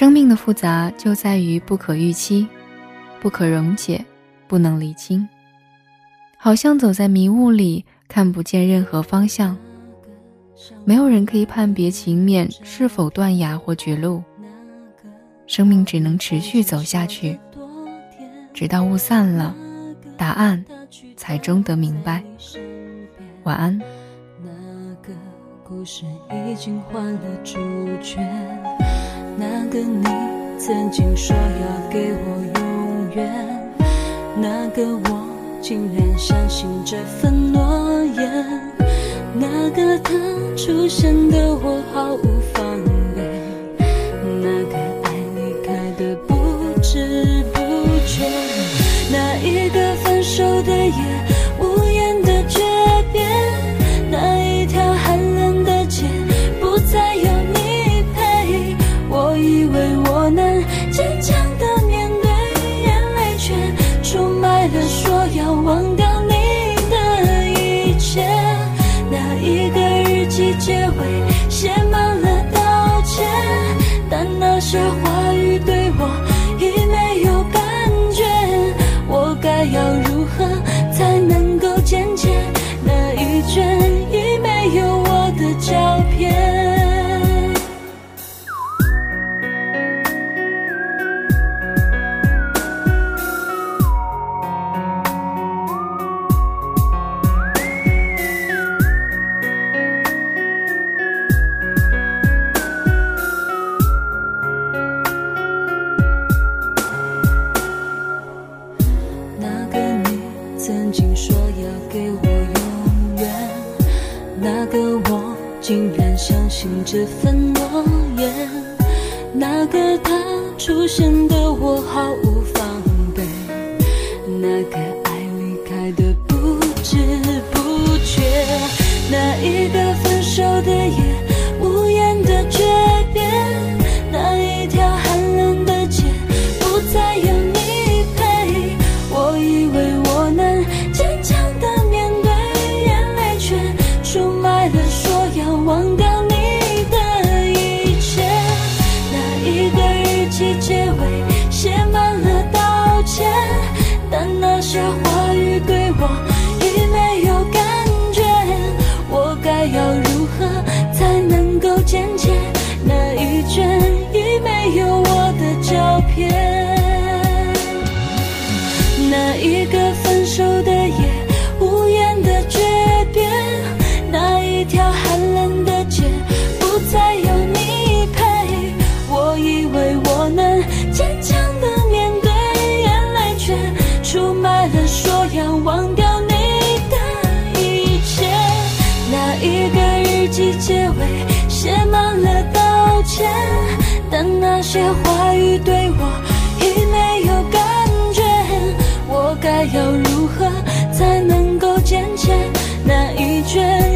生命的复杂就在于不可预期、不可溶解、不能理清，好像走在迷雾里，看不见任何方向。没有人可以判别情面是否断崖或绝路，生命只能持续走下去，直到雾散了，答案才终得明白。晚安。那个那个你曾经说要给我永远，那个我竟然相信这份诺言，那个他出现的我毫无防备，那个爱离开的不知不觉，那一个分手的夜。坚强的面对眼泪，却出卖了说要忘掉你的一切。那一个日记结尾写满了道歉，但那些话语对我已没有感觉。我该要如何？曾经说要给我永远那个我竟然相信这份诺言那个他出现的我毫无防备那个些话语对我已没有感觉，我该要如何才能够坚强？季结尾写满了抱歉但那些话语对我已没有感觉我该要如何才能够渐渐那一卷